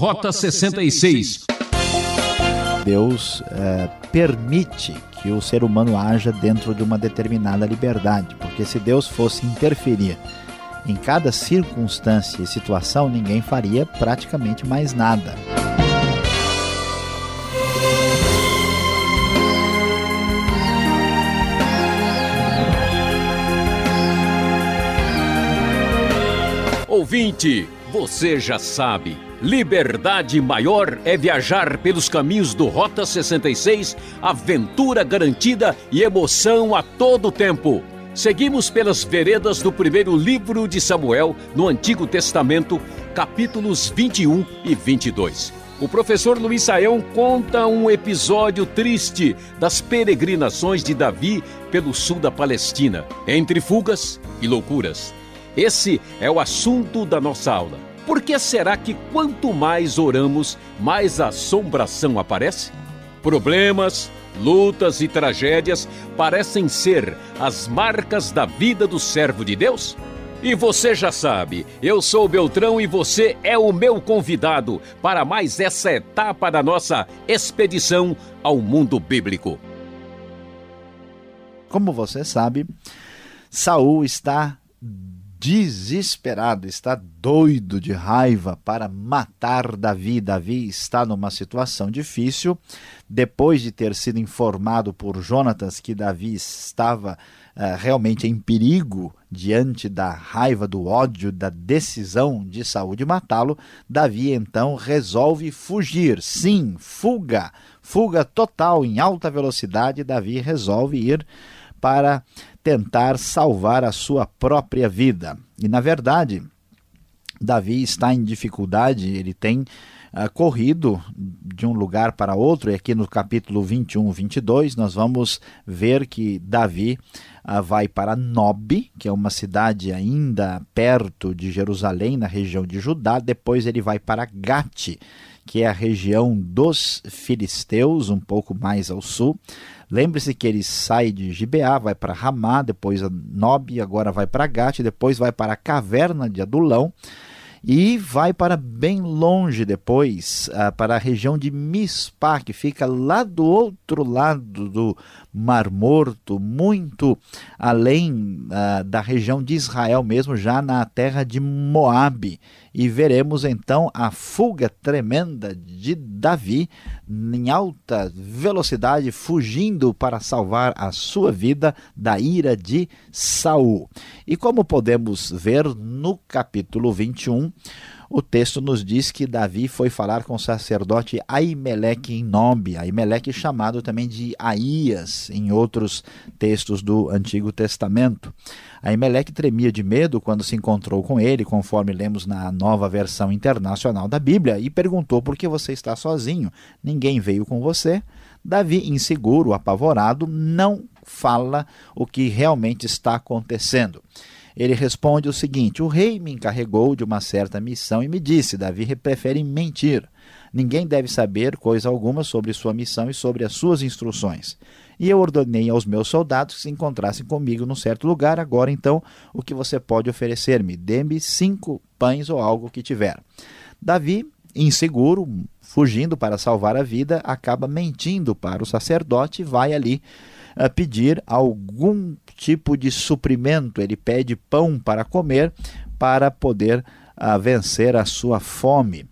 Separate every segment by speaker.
Speaker 1: Rota 66.
Speaker 2: Deus é, permite que o ser humano haja dentro de uma determinada liberdade, porque se Deus fosse interferir em cada circunstância e situação, ninguém faria praticamente mais nada.
Speaker 1: Ouvinte, você já sabe. Liberdade maior é viajar pelos caminhos do Rota 66, aventura garantida e emoção a todo tempo. Seguimos pelas veredas do primeiro livro de Samuel, no Antigo Testamento, capítulos 21 e 22. O professor Luiz Saião conta um episódio triste das peregrinações de Davi pelo sul da Palestina, entre fugas e loucuras. Esse é o assunto da nossa aula. Por que será que quanto mais oramos, mais assombração aparece? Problemas, lutas e tragédias parecem ser as marcas da vida do servo de Deus? E você já sabe, eu sou Beltrão e você é o meu convidado para mais essa etapa da nossa expedição ao mundo bíblico.
Speaker 2: Como você sabe, Saul está desesperado, está doido de raiva para matar Davi. Davi está numa situação difícil. Depois de ter sido informado por Jonatas que Davi estava uh, realmente em perigo diante da raiva, do ódio, da decisão de Saúl de matá-lo, Davi então resolve fugir. Sim, fuga, fuga total em alta velocidade. Davi resolve ir para tentar salvar a sua própria vida. E na verdade, Davi está em dificuldade, ele tem uh, corrido de um lugar para outro, e aqui no capítulo 21, 22, nós vamos ver que Davi uh, vai para Nob, que é uma cidade ainda perto de Jerusalém, na região de Judá, depois ele vai para Gate, que é a região dos filisteus, um pouco mais ao sul. Lembre-se que ele sai de Gibeá, vai para Ramá, depois a Nob, agora vai para Gate, depois vai para a caverna de Adulão e vai para bem longe depois, uh, para a região de Mispá, que fica lá do outro lado do Mar Morto, muito além uh, da região de Israel mesmo, já na terra de Moabe. E veremos então a fuga tremenda de Davi em alta velocidade, fugindo para salvar a sua vida da ira de Saul. E como podemos ver no capítulo 21, o texto nos diz que Davi foi falar com o sacerdote Aimeleque em Nob, Aimeleque chamado também de Aías em outros textos do Antigo Testamento. Aimeleque tremia de medo quando se encontrou com ele, conforme lemos na nova versão internacional da Bíblia, e perguntou por que você está sozinho, ninguém veio com você. Davi, inseguro, apavorado, não fala o que realmente está acontecendo ele responde o seguinte: O rei me encarregou de uma certa missão e me disse: Davi prefere mentir. Ninguém deve saber coisa alguma sobre sua missão e sobre as suas instruções. E eu ordenei aos meus soldados que se encontrassem comigo num certo lugar. Agora, então, o que você pode oferecer-me? Dê-me cinco pães ou algo que tiver. Davi, inseguro, fugindo para salvar a vida, acaba mentindo para o sacerdote e vai ali pedir algum tipo de suprimento, ele pede pão para comer para poder uh, vencer a sua fome.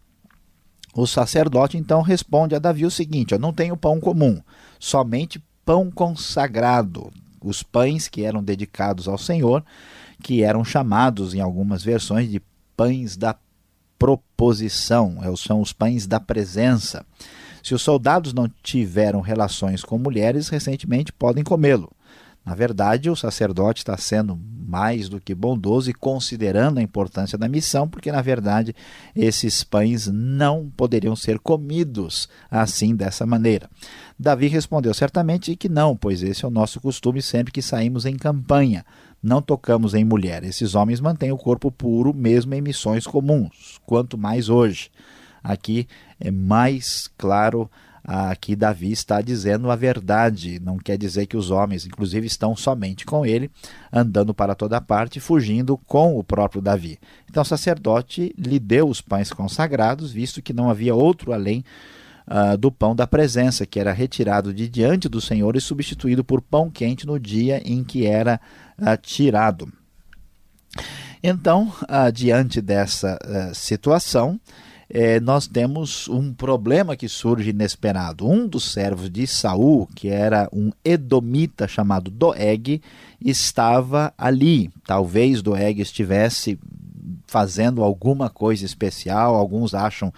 Speaker 2: O sacerdote então responde a Davi o seguinte: Eu não tenho pão comum, somente pão consagrado, os pães que eram dedicados ao Senhor, que eram chamados em algumas versões de pães da proposição, é são os pães da presença. Se os soldados não tiveram relações com mulheres, recentemente podem comê-lo. Na verdade, o sacerdote está sendo mais do que bondoso e considerando a importância da missão, porque na verdade esses pães não poderiam ser comidos assim dessa maneira. Davi respondeu certamente que não, pois esse é o nosso costume sempre que saímos em campanha. Não tocamos em mulher. Esses homens mantêm o corpo puro mesmo em missões comuns, quanto mais hoje. Aqui é mais claro Aqui Davi está dizendo a verdade, não quer dizer que os homens, inclusive, estão somente com ele, andando para toda parte, fugindo com o próprio Davi. Então o sacerdote lhe deu os pães consagrados, visto que não havia outro além uh, do pão da presença, que era retirado de diante do Senhor e substituído por pão quente no dia em que era uh, tirado. Então, uh, diante dessa situação, é, nós temos um problema que surge inesperado. Um dos servos de Saul, que era um edomita chamado Doeg, estava ali. Talvez Doeg estivesse fazendo alguma coisa especial. Alguns acham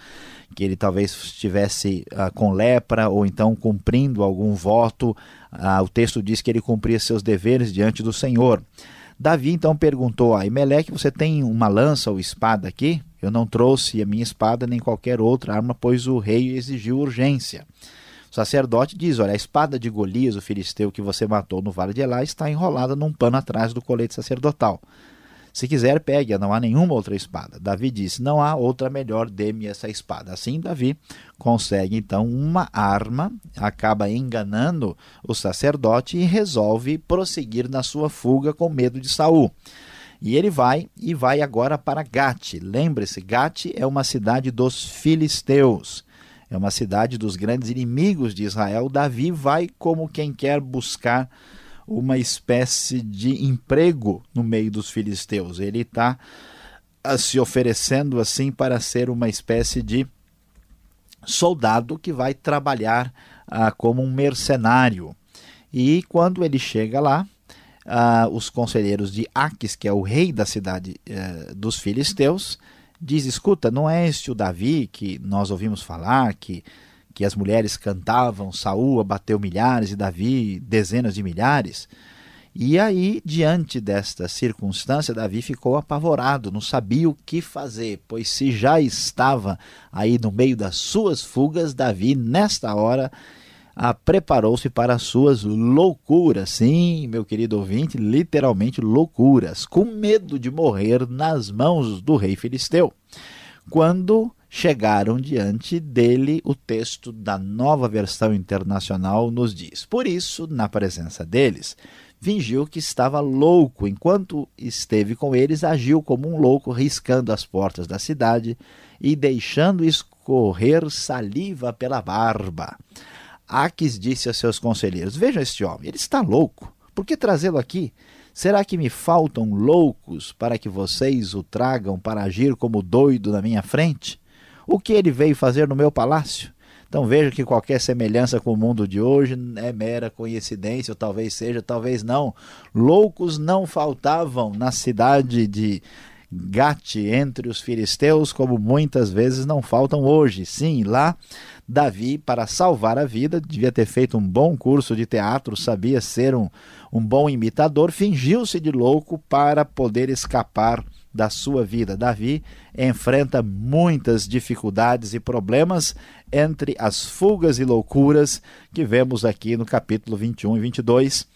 Speaker 2: que ele talvez estivesse uh, com lepra ou então cumprindo algum voto. Uh, o texto diz que ele cumpria seus deveres diante do Senhor. Davi então perguntou a Imeleque: Você tem uma lança ou espada aqui? Eu não trouxe a minha espada nem qualquer outra arma, pois o rei exigiu urgência. O sacerdote diz: Olha, a espada de Golias, o filisteu que você matou no vale de Elá, está enrolada num pano atrás do colete sacerdotal. Se quiser, pegue-a, não há nenhuma outra espada. Davi disse: Não há outra melhor, dê-me essa espada. Assim, Davi consegue então uma arma, acaba enganando o sacerdote e resolve prosseguir na sua fuga com medo de Saul. E ele vai e vai agora para Gate. Lembre-se, Gate é uma cidade dos filisteus. É uma cidade dos grandes inimigos de Israel. Davi vai como quem quer buscar uma espécie de emprego no meio dos filisteus. Ele está ah, se oferecendo assim para ser uma espécie de soldado que vai trabalhar ah, como um mercenário. E quando ele chega lá, uh, os conselheiros de Aques, que é o rei da cidade uh, dos filisteus, diz: escuta, não é este o Davi que nós ouvimos falar que que as mulheres cantavam, Saúl abateu milhares e Davi dezenas de milhares. E aí, diante desta circunstância, Davi ficou apavorado, não sabia o que fazer, pois se já estava aí no meio das suas fugas, Davi, nesta hora, preparou-se para as suas loucuras. Sim, meu querido ouvinte, literalmente loucuras, com medo de morrer nas mãos do rei filisteu. Quando chegaram diante dele, o texto da nova versão internacional nos diz: Por isso, na presença deles, fingiu que estava louco. Enquanto esteve com eles, agiu como um louco, riscando as portas da cidade e deixando escorrer saliva pela barba. Aques disse a seus conselheiros: Vejam este homem, ele está louco. Por que trazê-lo aqui? Será que me faltam loucos para que vocês o tragam para agir como doido na minha frente? O que ele veio fazer no meu palácio? Então veja que qualquer semelhança com o mundo de hoje é mera coincidência, ou talvez seja, talvez não. Loucos não faltavam na cidade de Gate entre os filisteus, como muitas vezes não faltam hoje. Sim, lá Davi, para salvar a vida, devia ter feito um bom curso de teatro, sabia ser um, um bom imitador, fingiu-se de louco para poder escapar da sua vida. Davi enfrenta muitas dificuldades e problemas entre as fugas e loucuras que vemos aqui no capítulo 21 e 22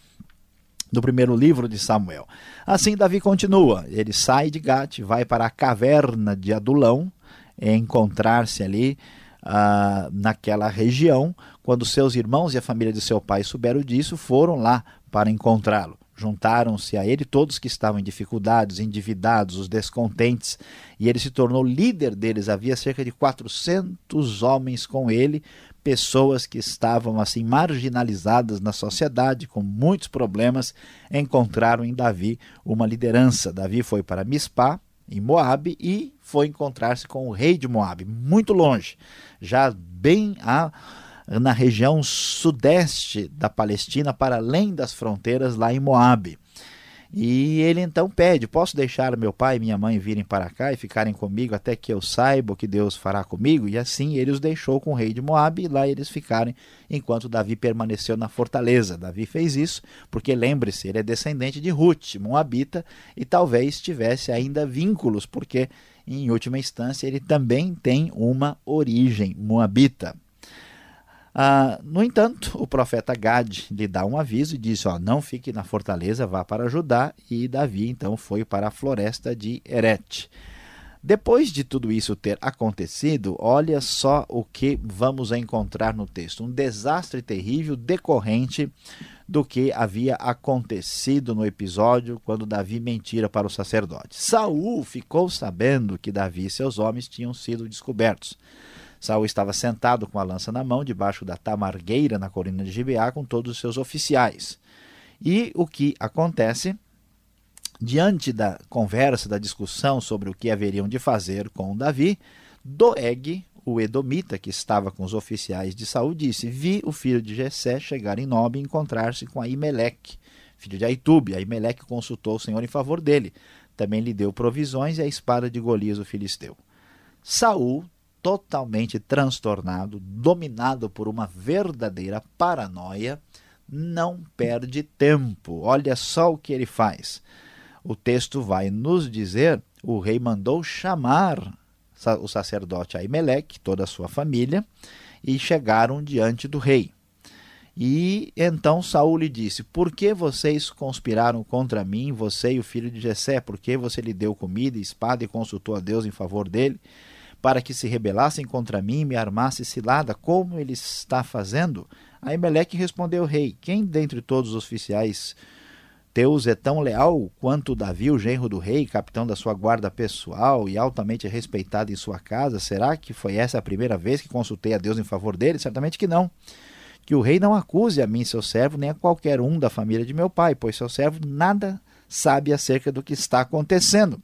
Speaker 2: do primeiro livro de Samuel. Assim, Davi continua. Ele sai de Gate, vai para a caverna de Adulão, encontrar-se ali ah, naquela região. Quando seus irmãos e a família de seu pai souberam disso, foram lá para encontrá-lo. Juntaram-se a ele todos que estavam em dificuldades, endividados, os descontentes, e ele se tornou líder deles. Havia cerca de 400 homens com ele, pessoas que estavam assim marginalizadas na sociedade, com muitos problemas, encontraram em Davi uma liderança. Davi foi para Mispá, em Moabe, e foi encontrar-se com o rei de Moabe, muito longe, já bem a, na região sudeste da Palestina, para além das fronteiras lá em Moabe. E ele então pede: Posso deixar meu pai e minha mãe virem para cá e ficarem comigo até que eu saiba o que Deus fará comigo? E assim ele os deixou com o rei de Moabe e lá eles ficaram enquanto Davi permaneceu na fortaleza. Davi fez isso porque, lembre-se, ele é descendente de Ruth, Moabita, e talvez tivesse ainda vínculos, porque em última instância ele também tem uma origem moabita. Ah, no entanto, o profeta Gad lhe dá um aviso e diz: ó, Não fique na fortaleza, vá para Judá. E Davi então foi para a floresta de Eret. Depois de tudo isso ter acontecido, olha só o que vamos encontrar no texto: um desastre terrível decorrente do que havia acontecido no episódio quando Davi mentira para o sacerdote. Saul ficou sabendo que Davi e seus homens tinham sido descobertos. Saul estava sentado com a lança na mão, debaixo da tamargueira na colina de Gibeá, com todos os seus oficiais. E o que acontece? Diante da conversa, da discussão sobre o que haveriam de fazer com Davi, Doeg, o Edomita, que estava com os oficiais de Saul, disse: Vi o filho de Jessé chegar em Nob e encontrar-se com Aimeleque, filho de Aitube. Aimeleque consultou o Senhor em favor dele. Também lhe deu provisões e a espada de Golias, o filisteu. Saul, totalmente transtornado, dominado por uma verdadeira paranoia, não perde tempo. Olha só o que ele faz. O texto vai nos dizer: o rei mandou chamar o sacerdote Aimeleque, toda a sua família, e chegaram diante do rei. E então Saul lhe disse: Por que vocês conspiraram contra mim, você e o filho de Jessé? Por que você lhe deu comida espada e consultou a Deus em favor dele, para que se rebelassem contra mim e me armasse cilada, como ele está fazendo? Aimeleque respondeu ao rei: Quem dentre todos os oficiais Teus é tão leal quanto Davi, o genro do rei, capitão da sua guarda pessoal e altamente respeitado em sua casa? Será que foi essa a primeira vez que consultei a Deus em favor dele? Certamente que não. Que o rei não acuse a mim, seu servo, nem a qualquer um da família de meu pai, pois seu servo nada sabe acerca do que está acontecendo.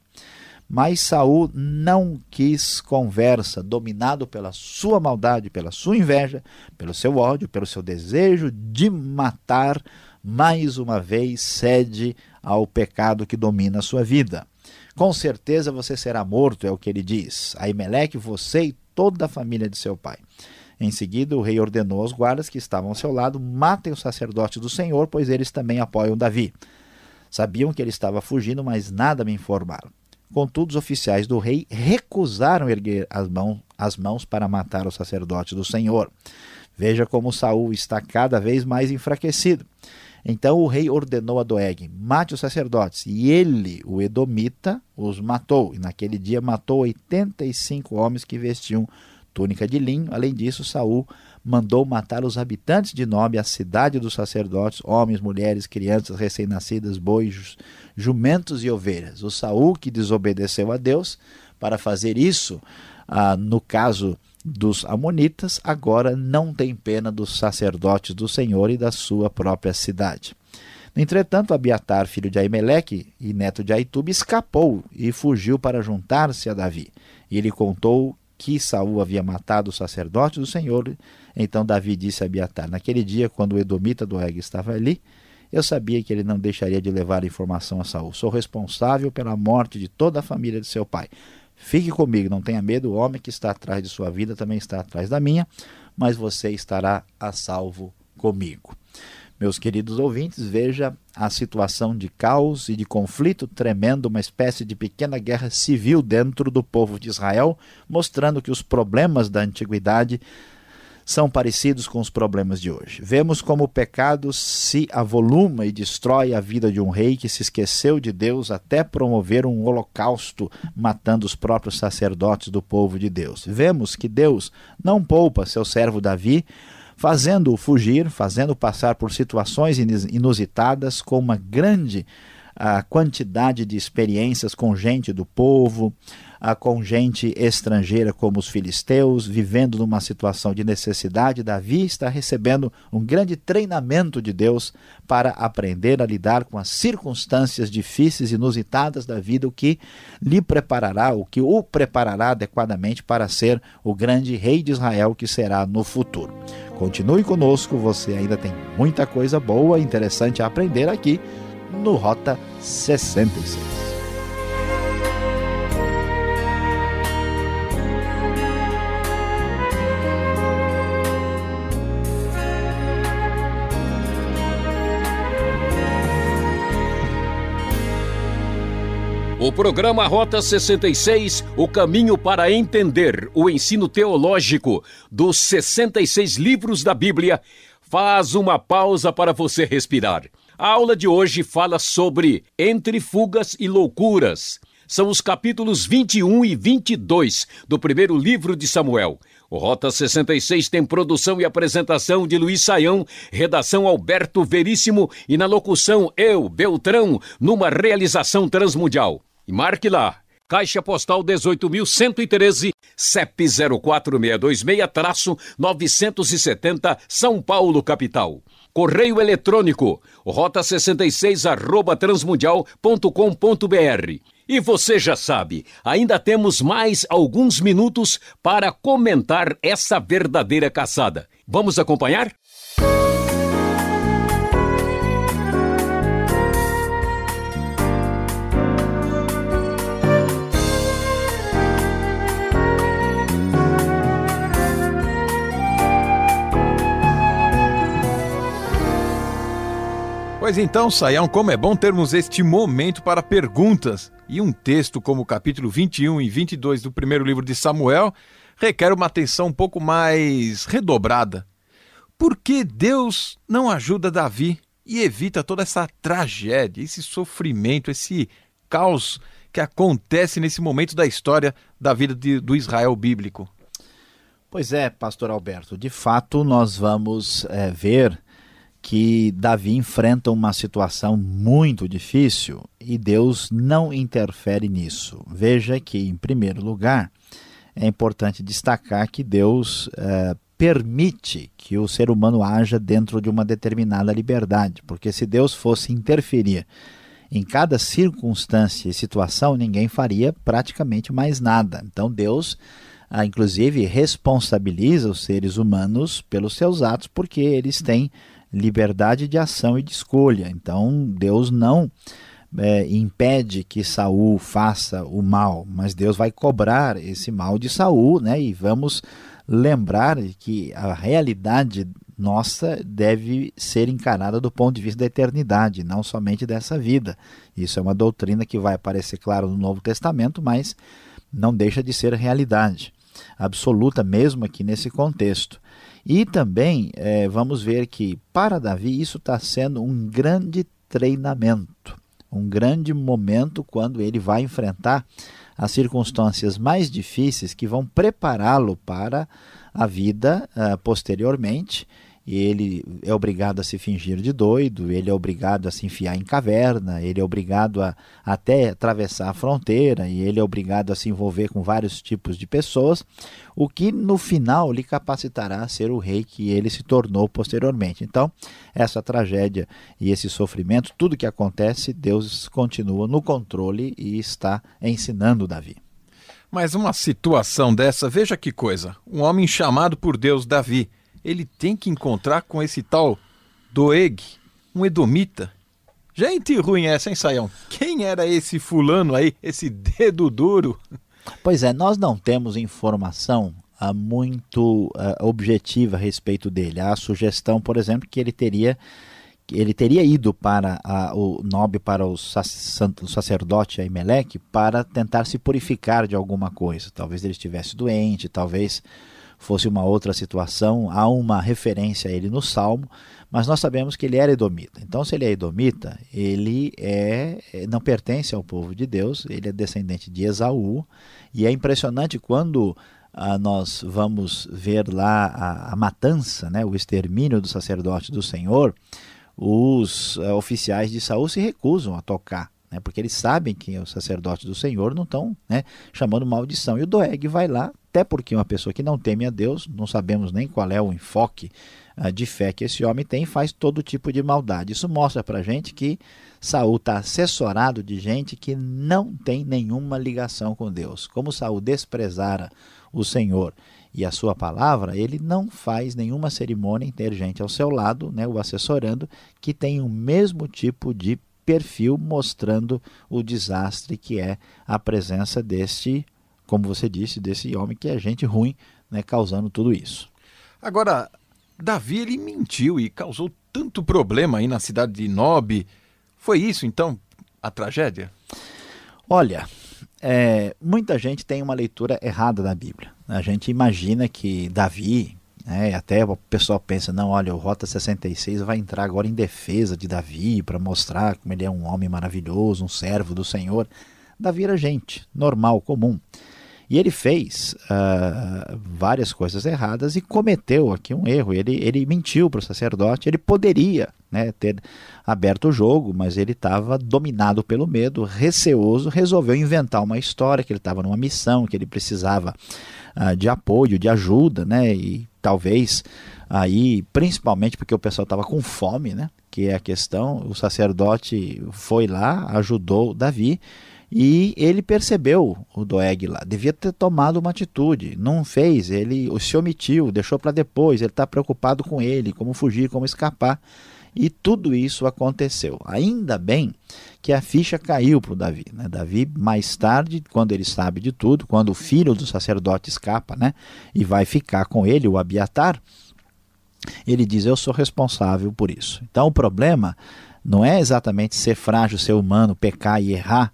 Speaker 2: Mas Saul não quis conversa, dominado pela sua maldade, pela sua inveja, pelo seu ódio, pelo seu desejo de matar mais uma vez cede ao pecado que domina a sua vida. Com certeza você será morto, é o que ele diz. Aimeleque, você e toda a família de seu pai. Em seguida, o rei ordenou aos guardas que estavam ao seu lado: matem os sacerdotes do Senhor, pois eles também apoiam Davi. Sabiam que ele estava fugindo, mas nada me informaram. Contudo, os oficiais do rei recusaram erguer as, mãos, as mãos para matar os sacerdotes do Senhor. Veja como Saul está cada vez mais enfraquecido. Então o rei ordenou a Doeg: mate os sacerdotes. E ele, o Edomita, os matou. E naquele dia matou 85 homens que vestiam túnica de linho. Além disso, Saul mandou matar os habitantes de Nob, a cidade dos sacerdotes, homens, mulheres, crianças recém-nascidas, bois, jumentos e ovelhas. O Saul que desobedeceu a Deus para fazer isso, ah, no caso dos Amonitas, agora não tem pena dos sacerdotes do Senhor e da sua própria cidade. Entretanto, Abiatar, filho de Aimeleque e neto de Aitube, escapou e fugiu para juntar-se a Davi. E ele contou que Saul havia matado os sacerdotes do Senhor. Então Davi disse a Abiatar: Naquele dia, quando o Edomita do Eg estava ali, eu sabia que ele não deixaria de levar a informação a Saul. Sou responsável pela morte de toda a família de seu pai. Fique comigo, não tenha medo, o homem que está atrás de sua vida também está atrás da minha, mas você estará a salvo comigo. Meus queridos ouvintes, veja a situação de caos e de conflito tremendo, uma espécie de pequena guerra civil dentro do povo de Israel, mostrando que os problemas da antiguidade são parecidos com os problemas de hoje. Vemos como o pecado se avoluma e destrói a vida de um rei que se esqueceu de Deus até promover um holocausto, matando os próprios sacerdotes do povo de Deus. Vemos que Deus não poupa seu servo Davi, fazendo-o fugir, fazendo passar por situações inusitadas com uma grande a quantidade de experiências com gente do povo, com gente estrangeira como os filisteus, vivendo numa situação de necessidade, Davi está recebendo um grande treinamento de Deus para aprender a lidar com as circunstâncias difíceis e inusitadas da vida, o que lhe preparará, o que o preparará adequadamente para ser o grande rei de Israel que será no futuro. Continue conosco, você ainda tem muita coisa boa e interessante a aprender aqui no Rota 66.
Speaker 1: O programa Rota 66, o caminho para entender o ensino teológico dos 66 livros da Bíblia, faz uma pausa para você respirar. A aula de hoje fala sobre entre fugas e loucuras. são os capítulos 21 e 22 do primeiro livro de Samuel. O Rota 66 tem produção e apresentação de Luiz Saião, redação Alberto Veríssimo e na locução eu, Beltrão, numa realização transmundial. E marque lá, Caixa Postal 18.113, CEP 04626-970, São Paulo, capital. Correio eletrônico, rota66 arroba transmundial.com.br. E você já sabe, ainda temos mais alguns minutos para comentar essa verdadeira caçada. Vamos acompanhar?
Speaker 3: Pois então, Saião, como é bom termos este momento para perguntas. E um texto como o capítulo 21 e 22 do primeiro livro de Samuel requer uma atenção um pouco mais redobrada. Por que Deus não ajuda Davi e evita toda essa tragédia, esse sofrimento, esse caos que acontece nesse momento da história da vida de, do Israel bíblico?
Speaker 2: Pois é, pastor Alberto, de fato nós vamos é, ver que Davi enfrenta uma situação muito difícil e Deus não interfere nisso. Veja que, em primeiro lugar, é importante destacar que Deus é, permite que o ser humano haja dentro de uma determinada liberdade, porque se Deus fosse interferir em cada circunstância e situação, ninguém faria praticamente mais nada. Então Deus, ah, inclusive, responsabiliza os seres humanos pelos seus atos, porque eles têm liberdade de ação e de escolha. Então Deus não é, impede que Saul faça o mal, mas Deus vai cobrar esse mal de Saul, né? E vamos lembrar que a realidade nossa deve ser encarada do ponto de vista da eternidade, não somente dessa vida. Isso é uma doutrina que vai aparecer claro no Novo Testamento, mas não deixa de ser realidade absoluta mesmo aqui nesse contexto. E também é, vamos ver que para Davi isso está sendo um grande treinamento, um grande momento quando ele vai enfrentar as circunstâncias mais difíceis que vão prepará-lo para a vida uh, posteriormente ele é obrigado a se fingir de doido, ele é obrigado a se enfiar em caverna, ele é obrigado a até atravessar a fronteira e ele é obrigado a se envolver com vários tipos de pessoas, o que no final lhe capacitará a ser o rei que ele se tornou posteriormente. Então, essa tragédia e esse sofrimento, tudo que acontece, Deus continua no controle e está ensinando Davi.
Speaker 3: Mas uma situação dessa, veja que coisa, um homem chamado por Deus, Davi, ele tem que encontrar com esse tal Doeg, um edomita. Gente ruim essa, hein, Saião? Quem era esse fulano aí, esse dedo duro?
Speaker 2: Pois é, nós não temos informação uh, muito uh, objetiva a respeito dele. A sugestão, por exemplo, que ele teria ele teria ido para a, o Nob, para o, sac, o sacerdote Aimeleque, para tentar se purificar de alguma coisa. Talvez ele estivesse doente, talvez fosse uma outra situação, há uma referência a ele no Salmo, mas nós sabemos que ele era edomita. Então, se ele é edomita, ele é, é, não pertence ao povo de Deus, ele é descendente de Esaú, e é impressionante quando ah, nós vamos ver lá a, a, matança, né, o extermínio do sacerdote do Senhor, os ah, oficiais de Saul se recusam a tocar né, porque eles sabem que os sacerdotes do Senhor não estão né, chamando maldição. E o Doeg vai lá, até porque uma pessoa que não teme a Deus, não sabemos nem qual é o enfoque uh, de fé que esse homem tem, faz todo tipo de maldade. Isso mostra para gente que Saul está assessorado de gente que não tem nenhuma ligação com Deus. Como Saul desprezara o Senhor e a sua palavra, ele não faz nenhuma cerimônia em ter gente ao seu lado, né, o assessorando, que tem o mesmo tipo de perfil mostrando o desastre que é a presença deste, como você disse, desse homem que é gente ruim, né, causando tudo isso.
Speaker 3: Agora, Davi ele mentiu e causou tanto problema aí na cidade de Nob. Foi isso então a tragédia?
Speaker 2: Olha, é, muita gente tem uma leitura errada da Bíblia. A gente imagina que Davi, é, até o pessoal pensa, não, olha, o Rota 66 vai entrar agora em defesa de Davi para mostrar como ele é um homem maravilhoso, um servo do Senhor. Davi era gente, normal, comum. E ele fez uh, várias coisas erradas e cometeu aqui um erro. Ele, ele mentiu para o sacerdote. Ele poderia né, ter aberto o jogo, mas ele estava dominado pelo medo, receoso, resolveu inventar uma história que ele estava numa missão, que ele precisava uh, de apoio, de ajuda, né, e talvez aí, principalmente porque o pessoal estava com fome, né, que é a questão, o sacerdote foi lá, ajudou Davi e ele percebeu o Doeg lá, devia ter tomado uma atitude, não fez, ele se omitiu, deixou para depois, ele está preocupado com ele, como fugir, como escapar. E tudo isso aconteceu. Ainda bem que a ficha caiu para o Davi. Né? Davi, mais tarde, quando ele sabe de tudo, quando o filho do sacerdote escapa né? e vai ficar com ele, o Abiatar, ele diz: Eu sou responsável por isso. Então o problema não é exatamente ser frágil, ser humano, pecar e errar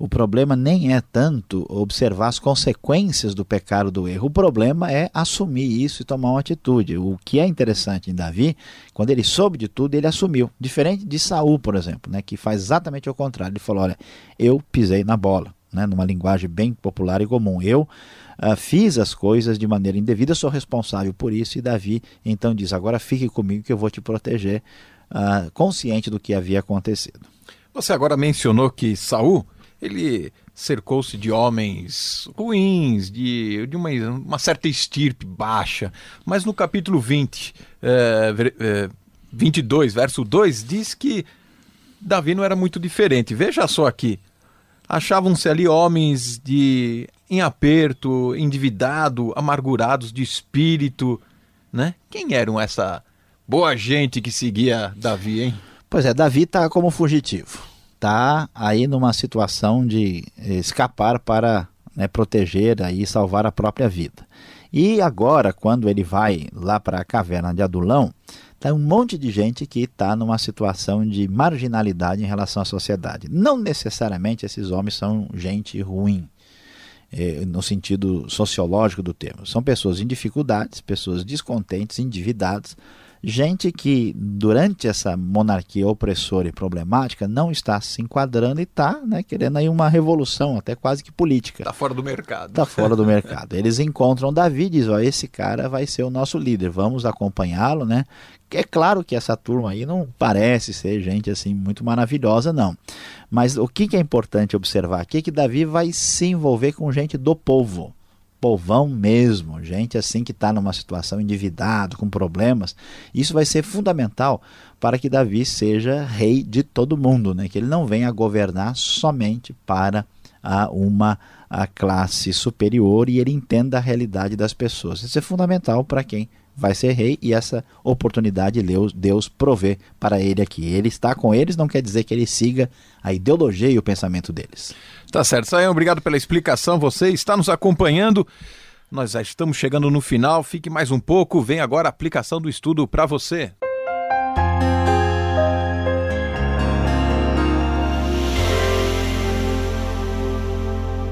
Speaker 2: o problema nem é tanto observar as consequências do pecado do erro. O problema é assumir isso e tomar uma atitude. O que é interessante em Davi, quando ele soube de tudo, ele assumiu. Diferente de Saul, por exemplo, né, que faz exatamente o contrário. Ele falou: olha, eu pisei na bola. Né, numa linguagem bem popular e comum. Eu uh, fiz as coisas de maneira indevida, sou responsável por isso. E Davi então diz: agora fique comigo que eu vou te proteger, uh, consciente do que havia acontecido.
Speaker 3: Você agora mencionou que Saul ele cercou-se de homens ruins, de, de uma, uma, certa estirpe baixa. Mas no capítulo 20, é, é, 22, verso 2, diz que Davi não era muito diferente. Veja só aqui. Achavam-se ali homens de em aperto, endividado, amargurados de espírito, né? Quem eram essa boa gente que seguia Davi, hein?
Speaker 2: Pois é, Davi está como fugitivo está aí numa situação de escapar para né, proteger e salvar a própria vida. E agora, quando ele vai lá para a caverna de Adulão, tem um monte de gente que está numa situação de marginalidade em relação à sociedade. Não necessariamente esses homens são gente ruim, eh, no sentido sociológico do termo. São pessoas em dificuldades, pessoas descontentes, endividadas, gente que durante essa monarquia opressora e problemática não está se enquadrando e está né, querendo aí uma revolução, até quase que política.
Speaker 3: Está fora do mercado.
Speaker 2: Está fora do mercado. Eles encontram Davi e dizem, ó, esse cara vai ser o nosso líder, vamos acompanhá-lo, né? É claro que essa turma aí não parece ser gente assim muito maravilhosa, não. Mas o que, que é importante observar aqui é que Davi vai se envolver com gente do povo povão mesmo, gente assim que está numa situação endividado, com problemas, isso vai ser fundamental para que Davi seja rei de todo mundo, né? que ele não venha governar somente para a uma a classe superior e ele entenda a realidade das pessoas. Isso é fundamental para quem vai ser rei e essa oportunidade Deus, Deus provê para ele aqui. Ele está com eles, não quer dizer que ele siga a ideologia e o pensamento deles.
Speaker 3: Tá certo, Sayão, obrigado pela explicação. Você está nos acompanhando. Nós já estamos chegando no final. Fique mais um pouco. Vem agora a aplicação do estudo para você.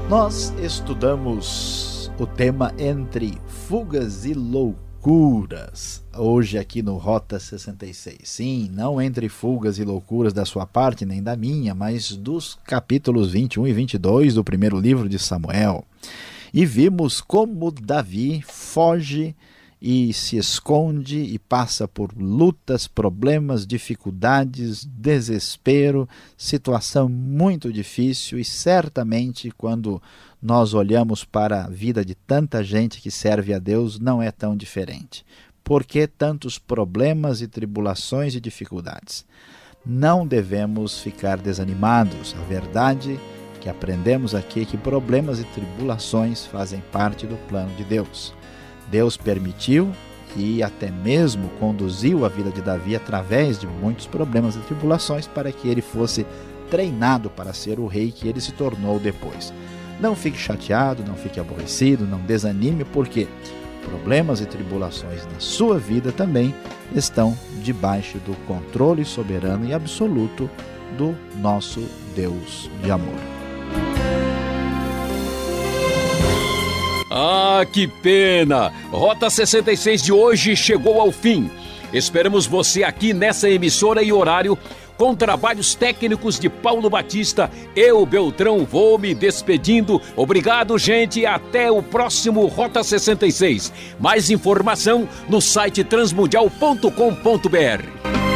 Speaker 2: Nós estudamos o tema entre fugas e loucuras loucuras hoje aqui no Rota 66. Sim, não entre fugas e loucuras da sua parte nem da minha, mas dos capítulos 21 e 22 do primeiro livro de Samuel. E vimos como Davi foge e se esconde e passa por lutas, problemas, dificuldades, desespero, situação muito difícil e certamente quando nós olhamos para a vida de tanta gente que serve a Deus, não é tão diferente. Por que tantos problemas e tribulações e dificuldades? Não devemos ficar desanimados. A verdade que aprendemos aqui é que problemas e tribulações fazem parte do plano de Deus. Deus permitiu e até mesmo conduziu a vida de Davi através de muitos problemas e tribulações para que ele fosse treinado para ser o rei que ele se tornou depois. Não fique chateado, não fique aborrecido, não desanime, porque problemas e tribulações na sua vida também estão debaixo do controle soberano e absoluto do nosso Deus de amor.
Speaker 1: Ah, que pena! Rota 66 de hoje chegou ao fim. Esperamos você aqui nessa emissora e horário com trabalhos técnicos de Paulo Batista, eu, Beltrão, vou me despedindo. Obrigado, gente, até o próximo Rota 66. Mais informação no site transmundial.com.br.